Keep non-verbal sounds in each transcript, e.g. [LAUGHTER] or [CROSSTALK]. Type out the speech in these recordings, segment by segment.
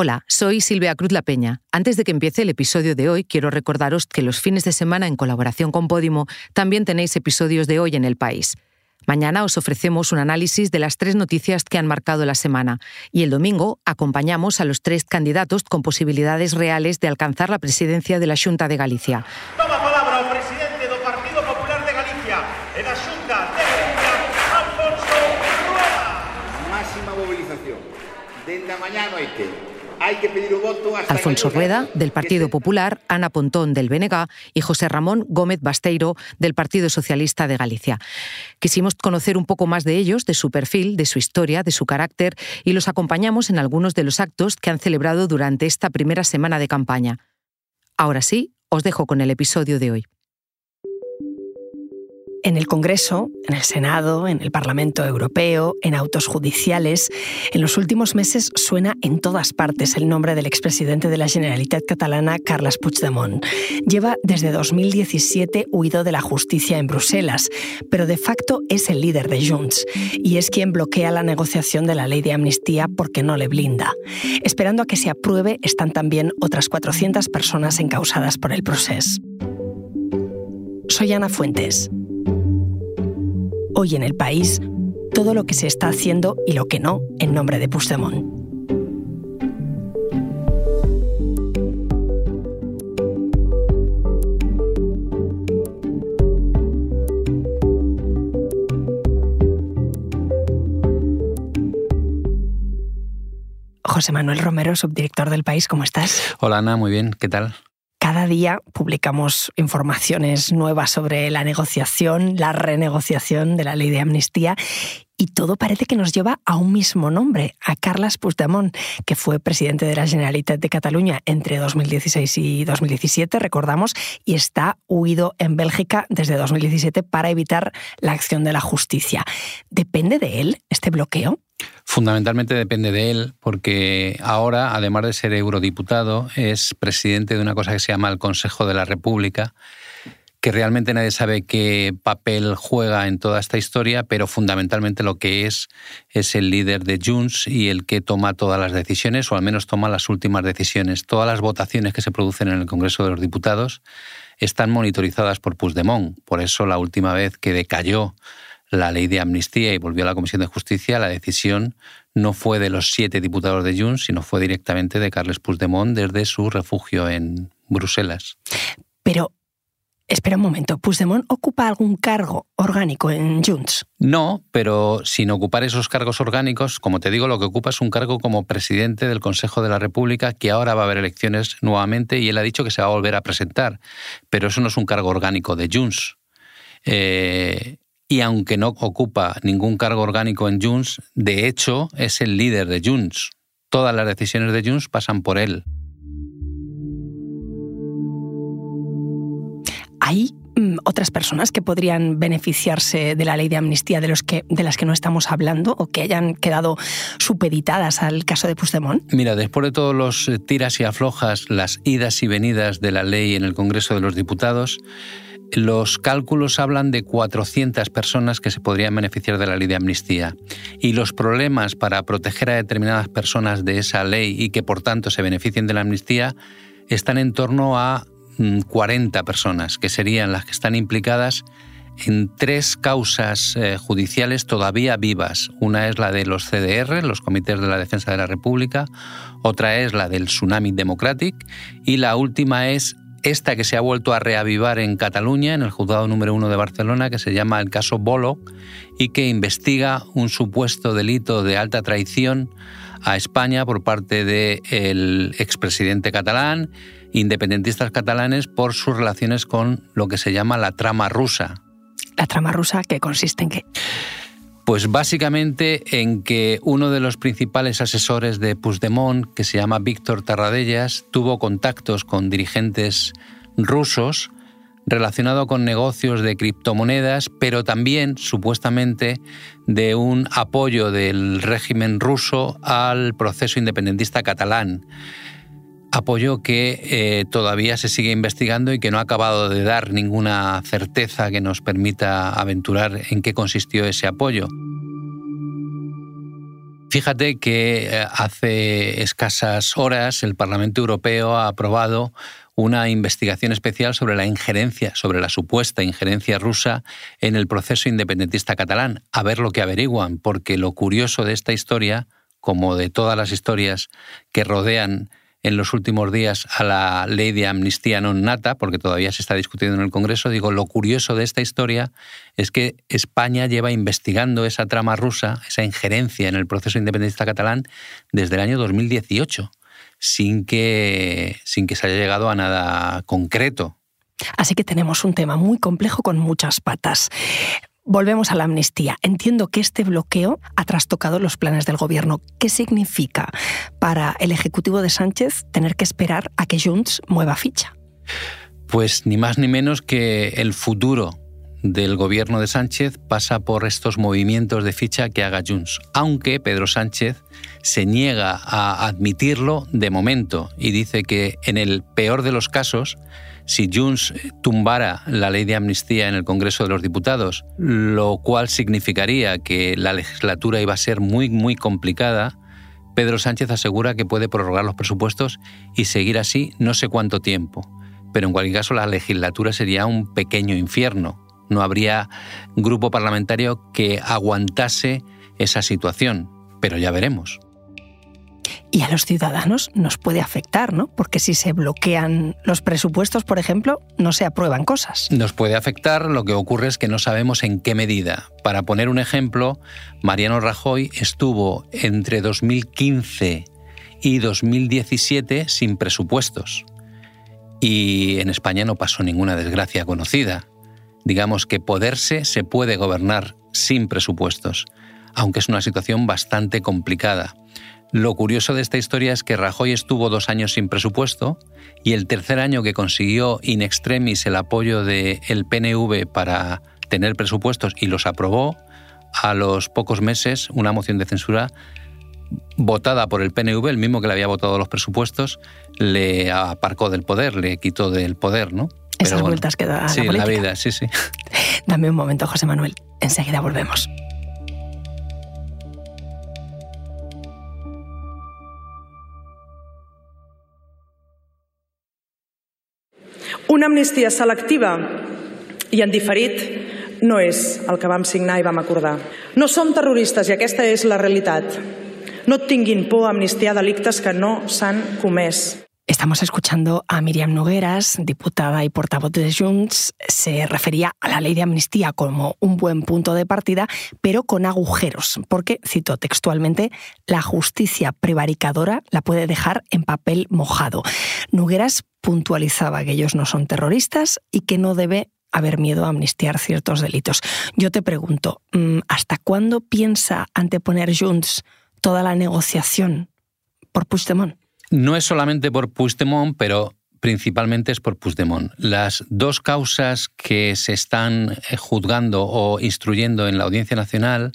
Hola, soy Silvia Cruz La Peña. Antes de que empiece el episodio de hoy, quiero recordaros que los fines de semana, en colaboración con Podimo, también tenéis episodios de hoy en el país. Mañana os ofrecemos un análisis de las tres noticias que han marcado la semana y el domingo acompañamos a los tres candidatos con posibilidades reales de alcanzar la presidencia de la Junta de Galicia. Toma palabra o presidente do Partido Popular de Galicia e da Xunta de Galicia, Alfonso Rueda. Máxima movilización. Dende a mañá a noite. Hai que pedir o voto hasta Alfonso que Rueda, del Partido Popular, Ana Pontón, del BNG, y José Ramón Gómez Basteiro, del Partido Socialista de Galicia. Quisimos conocer un poco más de ellos, de su perfil, de su historia, de su carácter, y los acompañamos en algunos de los actos que han celebrado durante esta primera semana de campaña. Ahora sí, os dejo con el episodio de hoy. En el Congreso, en el Senado, en el Parlamento Europeo, en autos judiciales, en los últimos meses suena en todas partes el nombre del expresidente de la Generalitat catalana, Carles Puigdemont. Lleva desde 2017 huido de la justicia en Bruselas, pero de facto es el líder de Junts y es quien bloquea la negociación de la ley de amnistía porque no le blinda. Esperando a que se apruebe están también otras 400 personas encausadas por el proceso. Soy Ana Fuentes. Hoy en el país, todo lo que se está haciendo y lo que no en nombre de Puigdemont. José Manuel Romero, subdirector del país, ¿cómo estás? Hola Ana, muy bien, ¿qué tal? Cada día publicamos informaciones nuevas sobre la negociación, la renegociación de la ley de amnistía y todo parece que nos lleva a un mismo nombre, a Carles Puigdemont, que fue presidente de la Generalitat de Cataluña entre 2016 y 2017, recordamos, y está huido en Bélgica desde 2017 para evitar la acción de la justicia. ¿Depende de él este bloqueo? Fundamentalmente depende de él, porque ahora, además de ser eurodiputado, es presidente de una cosa que se llama el Consejo de la República, que realmente nadie sabe qué papel juega en toda esta historia, pero fundamentalmente lo que es es el líder de Junts y el que toma todas las decisiones, o al menos toma las últimas decisiones. Todas las votaciones que se producen en el Congreso de los Diputados están monitorizadas por Puigdemont. Por eso la última vez que decayó la ley de amnistía y volvió a la Comisión de Justicia, la decisión no fue de los siete diputados de Junts, sino fue directamente de Carles Puigdemont desde su refugio en Bruselas. Pero, espera un momento, ¿Puigdemont ocupa algún cargo orgánico en Junts? No, pero sin ocupar esos cargos orgánicos, como te digo, lo que ocupa es un cargo como presidente del Consejo de la República, que ahora va a haber elecciones nuevamente y él ha dicho que se va a volver a presentar. Pero eso no es un cargo orgánico de Junts. Eh, y aunque no ocupa ningún cargo orgánico en Junts, de hecho es el líder de Junts. Todas las decisiones de Junts pasan por él. ¿Hay mm, otras personas que podrían beneficiarse de la ley de amnistía de, los que, de las que no estamos hablando o que hayan quedado supeditadas al caso de Puigdemont? Mira, después de todos los eh, tiras y aflojas, las idas y venidas de la ley en el Congreso de los Diputados, los cálculos hablan de 400 personas que se podrían beneficiar de la ley de amnistía. Y los problemas para proteger a determinadas personas de esa ley y que por tanto se beneficien de la amnistía están en torno a mm, 40 personas, que serían las que están implicadas en tres causas eh, judiciales todavía vivas. Una es la de los CDR, los Comités de la Defensa de la República, otra es la del Tsunami Democratic y la última es esta que se ha vuelto a reavivar en Cataluña, en el juzgado número uno de Barcelona, que se llama el caso Bolo y que investiga un supuesto delito de alta traición a España por parte del expresidente catalán, independentistas catalanes, por sus relaciones con lo que se llama la trama rusa. La trama rusa, que consiste en que Pues básicamente en que uno de los principales asesores de Puigdemont, que se llama Víctor Tarradellas, tuvo contactos con dirigentes rusos relacionado con negocios de criptomonedas, pero también supuestamente de un apoyo del régimen ruso al proceso independentista catalán. Apoyo que eh, todavía se sigue investigando y que no ha acabado de dar ninguna certeza que nos permita aventurar en qué consistió ese apoyo. Fíjate que eh, hace escasas horas el Parlamento Europeo ha aprobado una investigación especial sobre la injerencia, sobre la supuesta injerencia rusa en el proceso independentista catalán, a ver lo que averiguan, porque lo curioso de esta historia, como de todas las historias que rodean en los últimos días a la ley de amnistía non nata, porque todavía se está discutiendo en el Congreso, digo, lo curioso de esta historia es que España lleva investigando esa trama rusa, esa injerencia en el proceso independentista catalán, desde el año 2018 sin que, sin que se haya llegado a nada concreto. Así que tenemos un tema muy complejo con muchas patas. Volvemos a la amnistía. Entiendo que este bloqueo ha trastocado los planes del gobierno. ¿Qué significa para el Ejecutivo de Sánchez tener que esperar a que Junts mueva ficha? Pues ni más ni menos que el futuro del gobierno de Sánchez pasa por estos movimientos de ficha que haga Junts, aunque Pedro Sánchez se niega a admitirlo de momento y dice que en el peor de los casos, si Junts tumbara la ley de amnistía en el Congreso de los Diputados, lo cual significaría que la legislatura iba a ser muy, muy complicada, Pedro Sánchez asegura que puede prorrogar los presupuestos y seguir así no sé cuánto tiempo. Pero en cualquier caso la legislatura sería un pequeño infierno, no habría grupo parlamentario que aguantase esa situación, pero ya veremos. Y a los ciudadanos nos puede afectar, ¿no? Porque si se bloquean los presupuestos, por ejemplo, no se aprueban cosas. Nos puede afectar, lo que ocurre es que no sabemos en qué medida. Para poner un ejemplo, Mariano Rajoy estuvo entre 2015 y 2017 sin presupuestos. Y en España no pasó ninguna desgracia conocida digamos que poderse se puede gobernar sin presupuestos, aunque es una situación bastante complicada. Lo curioso de esta historia es que Rajoy estuvo dos años sin presupuesto y el tercer año que consiguió in extremis el apoyo del PNV para tener presupuestos y los aprobó, a los pocos meses una moción de censura votada por el PNV, el mismo que le había votado los presupuestos, le aparcó del poder, le quitó del poder, ¿no? Esas vueltas que da sí, la política. la vida, sí, sí. Dame un momento, José Manuel. Enseguida volvemos. Una amnistia selectiva i en diferit no és el que vam signar i vam acordar. No som terroristes i aquesta és la realitat. No tinguin por a amnistiar delictes que no s'han comès. Estamos escuchando a Miriam Nogueras, diputada y portavoz de Junts. Se refería a la ley de amnistía como un buen punto de partida, pero con agujeros, porque, cito textualmente, la justicia prevaricadora la puede dejar en papel mojado. Nogueras puntualizaba que ellos no son terroristas y que no debe haber miedo a amnistiar ciertos delitos. Yo te pregunto, mm, ¿hasta cuándo piensa anteponer Junts toda la negociación por Puigdemont? No es solamente por Puigdemont, pero principalmente es por Puigdemont. Las dos causas que se están eh, juzgando o instruyendo en la Audiencia Nacional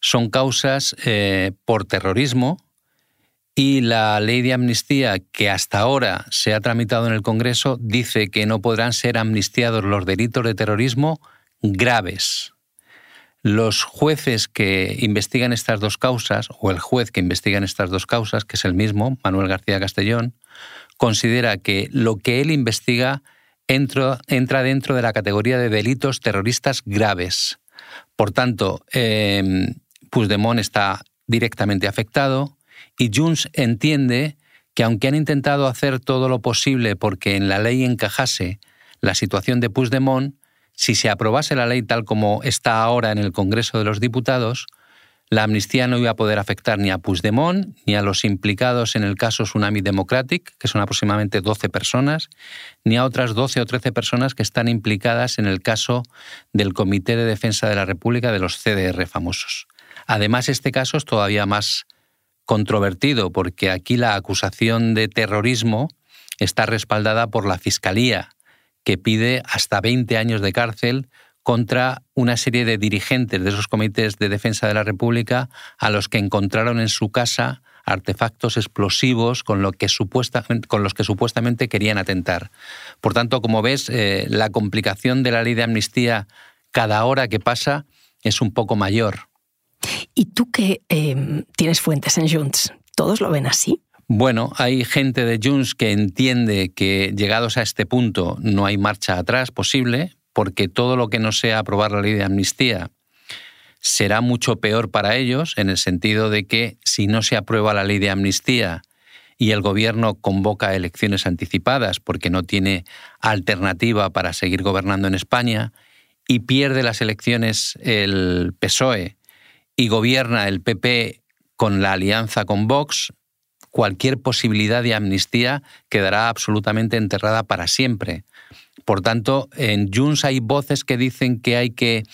son causas eh, por terrorismo y la ley de amnistía que hasta ahora se ha tramitado en el Congreso dice que no podrán ser amnistiados los delitos de terrorismo graves. Los jueces que investigan estas dos causas, o el juez que investiga estas dos causas, que es el mismo, Manuel García Castellón, considera que lo que él investiga entra, dentro de la categoría de delitos terroristas graves. Por tanto, eh, está directamente afectado y Junts entiende que aunque han intentado hacer todo lo posible porque en la ley encajase la situación de Puigdemont, si se aprobase la ley tal como está ahora en el Congreso de los Diputados, la amnistía no iba a poder afectar ni a Puigdemont ni a los implicados en el caso Tsunami Democratic, que son aproximadamente 12 personas, ni a otras 12 o 13 personas que están implicadas en el caso del Comité de Defensa de la República de los CDR famosos. Además, este caso es todavía más controvertido porque aquí la acusación de terrorismo está respaldada por la Fiscalía, que pide hasta 20 años de cárcel contra una serie de dirigentes de esos comités de defensa de la República a los que encontraron en su casa artefactos explosivos con, los que supuestamente querían atentar. Por tanto, como ves, eh, la complicación de la ley de amnistía cada hora que pasa es un poco mayor. ¿Y tú que em, tienes fuentes en Junts, todos lo ven así? Bueno, hay gente de Junts que entiende que llegados a este punto no hay marcha atrás posible, porque todo lo que no sea aprobar la ley de amnistía será mucho peor para ellos, en el sentido de que si no se aprueba la ley de amnistía y el gobierno convoca elecciones anticipadas porque no tiene alternativa para seguir gobernando en España y pierde las elecciones el PSOE y gobierna el PP con la alianza con Vox, cualquier posibilidad de amnistía quedará absolutamente enterrada para siempre. Por tanto, en Junts hay voces que dicen que hay que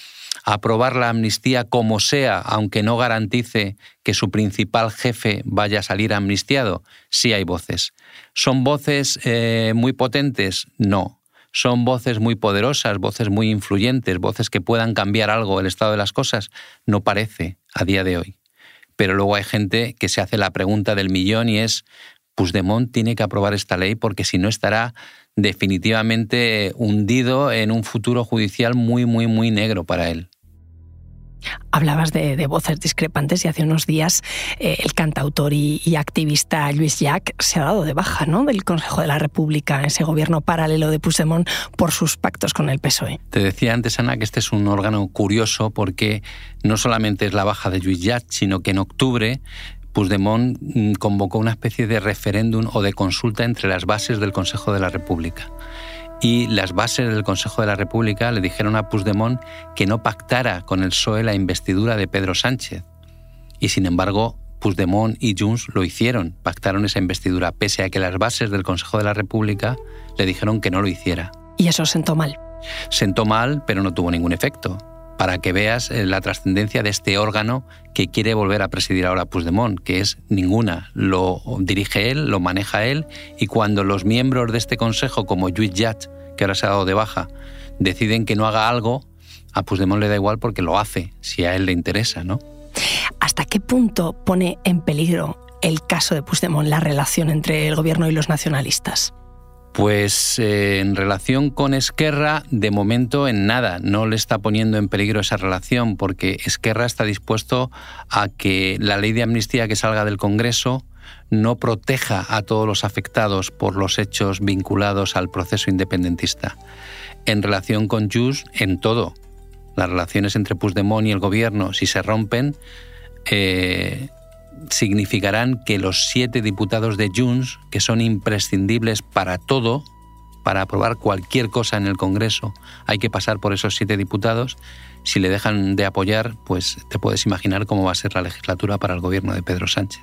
aprobar la amnistía como sea, aunque no garantice que su principal jefe vaya a salir amnistiado. Sí hay voces. ¿Son voces eh, muy potentes? No. ¿Son voces muy poderosas, voces muy influyentes, voces que puedan cambiar algo el estado de las cosas? No parece a día de hoy. Pero luego hay gente que se hace la pregunta del millón y es, Puigdemont tiene que aprobar esta ley porque si no estará definitivamente hundido en un futuro judicial muy, muy, muy negro para él. Hablabas de, voces discrepantes y hace unos días eh, el cantautor y, activista Luis Llach se ha dado de baja ¿no? del Consejo de la República, ese gobierno paralelo de Puigdemont, por sus pactos con el PSOE. Te decía antes, Ana, que este es un órgano curioso porque no solamente es la baja de Luis Llach, sino que en octubre Puigdemont mm, convocó una especie de referéndum o de consulta entre las bases del Consejo de la República y las bases del Consejo de la República le dijeron a Puigdemont que no pactara con el PSOE la investidura de Pedro Sánchez. Y sin embargo, Puigdemont y Junts lo hicieron, pactaron esa investidura, pese a que las bases del Consejo de la República le dijeron que no lo hiciera. ¿Y eso sentó mal? Sentó mal, pero no tuvo ningún efecto. Para que veas eh, la trascendencia de este órgano que quiere volver a presidir ahora Puigdemont, que es ninguna. Lo dirige él, lo maneja él, y cuando los miembros de este consejo, como Lluís Llach, que ahora se ha dado de baja, deciden que no haga algo, a Puigdemont le da igual porque lo hace, si a él le interesa, ¿no? ¿Hasta qué punto pone en peligro el caso de Puigdemont la relación entre el gobierno y los nacionalistas? Pues eh, en relación con Esquerra, de momento en nada, no le está poniendo en peligro esa relación, porque Esquerra está dispuesto a que la ley de amnistía que salga del Congreso no proteja a todos los afectados por los hechos vinculados al proceso independentista. En relación con Jus, en todo. Las relaciones entre Puigdemont y el gobierno, si se rompen, eh, significarán que los siete diputados de Junts, que son imprescindibles para todo, para aprobar cualquier cosa en el Congreso, hay que pasar por esos siete diputados. Si le dejan de apoyar, pues te puedes imaginar cómo va a ser la legislatura para el gobierno de Pedro Sánchez.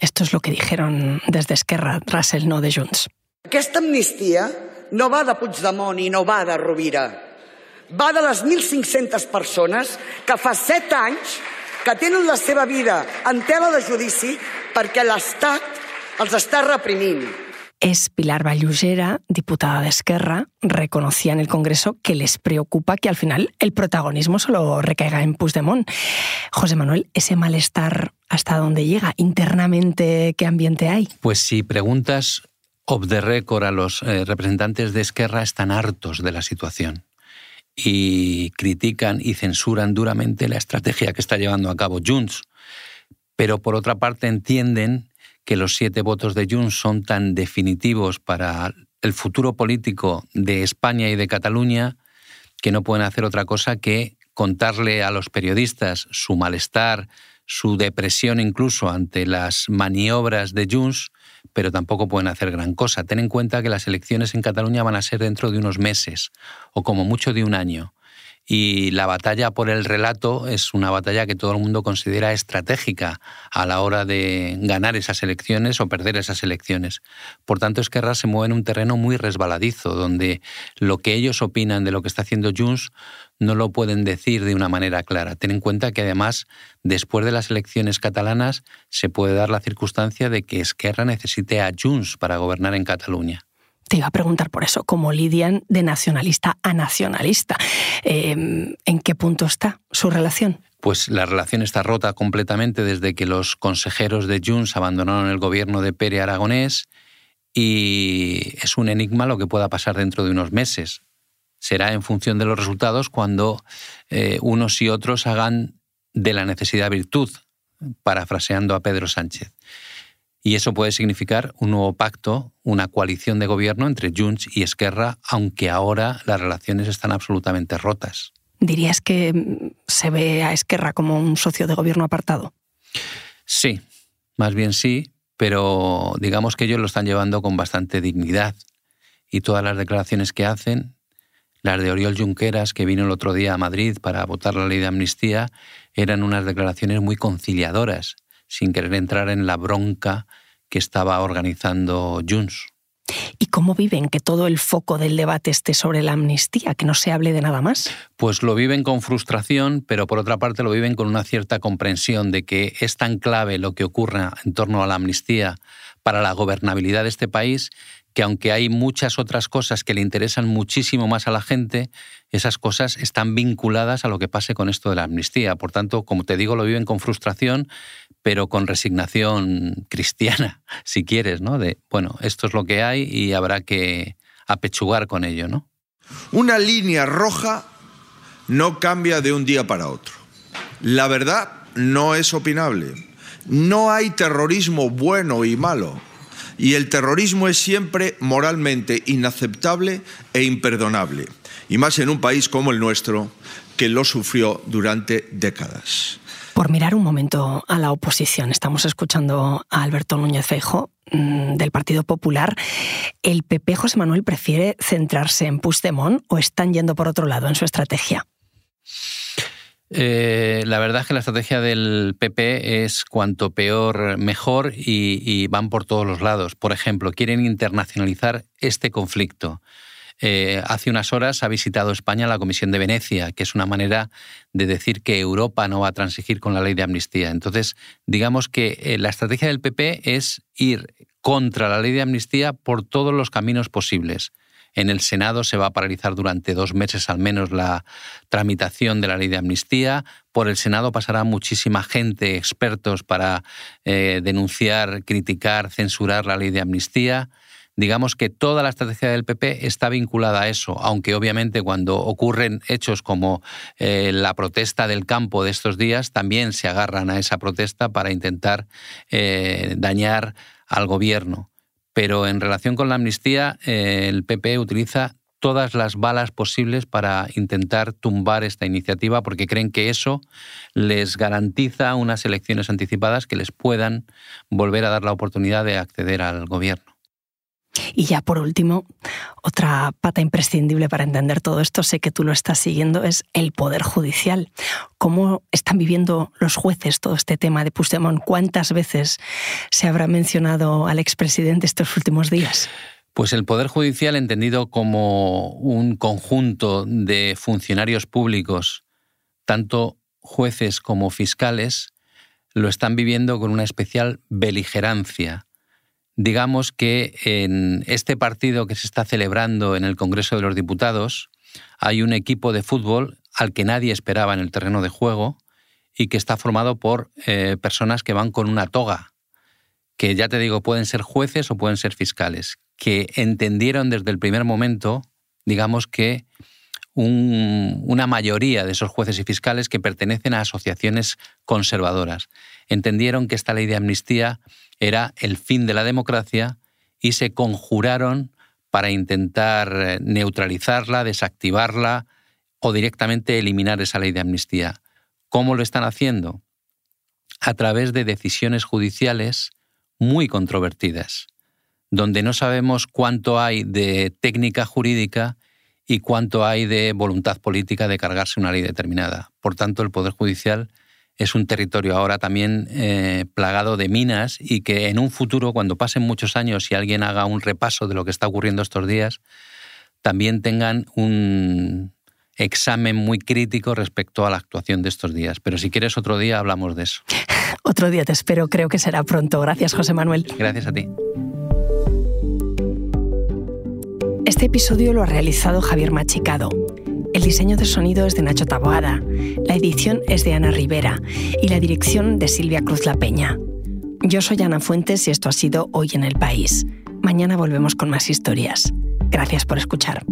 Esto es lo que dijeron desde Esquerra tras el no de Junts. Aquesta amnistia no va de Puigdemont i no va de Rovira va de les 1.500 persones que fa set anys que tenen la seva vida en tela de judici perquè l'Estat els està reprimint. Es Pilar Vallugera, diputada de Esquerra, reconocía en el Congreso que les preocupa que al final el protagonismo solo recaiga en Puigdemont. José Manuel, ¿ese malestar hasta dónde llega? ¿Internamente qué ambiente hay? Pues si preguntas off the record a los eh, representantes de Esquerra, están hartos de la situación y critican y censuran duramente la estrategia que está llevando a cabo Junts. Pero por otra parte entienden que los siete votos de Junts son tan definitivos para el futuro político de España y de Cataluña que no pueden hacer otra cosa que contarle a los periodistas su malestar, su depresión incluso ante las maniobras de Junts, pero tampoco pueden hacer gran cosa. Ten en cuenta que las elecciones en Cataluña van a ser dentro de unos meses o como mucho de un año. Y la batalla por el relato es una batalla que todo el mundo considera estratégica a la hora de ganar esas elecciones o perder esas elecciones. Por tanto, Esquerra se mueve en un terreno muy resbaladizo, donde lo que ellos opinan de lo que está haciendo Junts no lo pueden decir de una manera clara. Ten en cuenta que además, después de las elecciones catalanas, se puede dar la circunstancia de que Esquerra necesite a Junts para gobernar en Cataluña. Te iba a preguntar por eso, ¿cómo lidian de nacionalista a nacionalista? Em, ¿En qué punto está su relación? Pues la relación está rota completamente desde que los consejeros de Junts abandonaron el gobierno de Pere Aragonés y es un enigma lo que pueda pasar dentro de unos meses. será en función de los resultados cuando eh, unos y otros hagan de la necesidad virtud, parafraseando a Pedro Sánchez. Y eso puede significar un nuevo pacto, una coalición de gobierno entre Junts y Esquerra, aunque ahora las relaciones están absolutamente rotas. ¿Dirías que mm, se ve a Esquerra como un socio de gobierno apartado? Sí, más bien sí, pero digamos que ellos lo están llevando con bastante dignidad. Y todas las declaraciones que hacen, las de Oriol Junqueras, que vino el otro día a Madrid para votar la ley de amnistía, eran unas declaraciones muy conciliadoras, sin querer entrar en la bronca que estaba organizando Junts. ¿Y cómo viven que todo el foco del debate esté sobre la amnistía, que no se hable de nada más? Pues lo viven con frustración, pero por otra parte lo viven con una cierta comprensión de que es tan clave lo que ocurra en torno a la amnistía para la gobernabilidad de este país que aunque hay muchas otras cosas que le interesan muchísimo más a la gente, esas cosas están vinculadas a lo que pase con esto de la amnistía. Por tanto, como te digo, lo viven con frustración, pero con resignación cristiana, [LAUGHS] si quieres, ¿no? De, bueno, esto es lo que hay y habrá que apechugar con ello, ¿no? Una línea roja no cambia de un día para otro. La verdad no es opinable. No hay terrorismo bueno y malo y el terrorismo es siempre moralmente inaceptable e imperdonable, y más en un país como el nuestro, que lo sufrió durante décadas. Por mirar un momento a la oposición, estamos escuchando a Alberto Núñez Feijo mm, del Partido Popular. ¿El PP José Manuel prefiere centrarse en Puigdemont o están yendo por otro lado en su estrategia? Eh, la verdad es que la estrategia del PP es cuanto peor mejor y, van por todos los lados. Por ejemplo, quieren internacionalizar este conflicto. Eh, hace unas horas ha visitado España la Comisión de Venecia, que es una manera de decir que Europa no va a transigir con la ley de amnistía. Entonces, digamos que eh, la estrategia del PP es ir contra la ley de amnistía por todos los caminos posibles. En el Senado se va a paralizar durante dos meses al menos la tramitación de la ley de amnistía. Por el Senado pasará muchísima gente, expertos, para eh, denunciar, criticar, censurar la ley de amnistía digamos que toda la estrategia del PP está vinculada a eso, aunque obviamente cuando ocurren hechos como eh, la protesta del campo de estos días, también se agarran a esa protesta para intentar eh, dañar al gobierno pero en relación con la amnistía, eh, el PP utiliza todas las balas posibles para intentar tumbar esta iniciativa porque creen que eso les garantiza unas elecciones anticipadas que les puedan volver a dar la oportunidad de acceder al gobierno. Y ya por último, otra pata imprescindible para entender todo esto, sé que tú lo estás siguiendo, es el Poder Judicial. ¿Cómo están viviendo los jueces todo este tema de Puigdemont? ¿Cuántas veces se habrá mencionado al expresidente estos últimos días? Pues el Poder Judicial, entendido como un conjunto de funcionarios públicos, tanto jueces como fiscales, lo están viviendo con una especial beligerancia digamos que en este partido que se está celebrando en el Congreso de los Diputados hay un equipo de fútbol al que nadie esperaba en el terreno de juego y que está formado por eh, personas que van con una toga, que ya te digo, pueden ser jueces o pueden ser fiscales, que entendieron desde el primer momento, digamos que una mayoría de esos jueces y fiscales que pertenecen a asociaciones conservadoras. Entendieron que esta ley de amnistía era el fin de la democracia y se conjuraron para intentar eh, neutralizarla, desactivarla o directamente eliminar esa ley de amnistía. ¿Cómo lo están haciendo? A través de decisiones judiciales muy controvertidas, donde no sabemos cuánto hay de técnica jurídica y cuánto hay de voluntad política de cargarse una ley determinada. Por tanto, el Poder Judicial es un territorio ahora también eh, plagado de minas y que en un futuro, cuando pasen muchos años y alguien haga un repaso de lo que está ocurriendo estos días, también tengan un examen muy crítico respecto a la actuación de estos días. Pero si quieres otro día hablamos de eso. [LAUGHS] otro día te espero, creo que será pronto. Gracias, José Manuel. Gracias a ti. Este episodio lo ha realizado Javier Machicado. El diseño de sonido es de Nacho Taboada, la edición es de Ana Rivera y la dirección de Silvia Cruz La Peña. Yo soy Ana Fuentes y esto ha sido Hoy en el País. Mañana volvemos con más historias. Gracias por escuchar.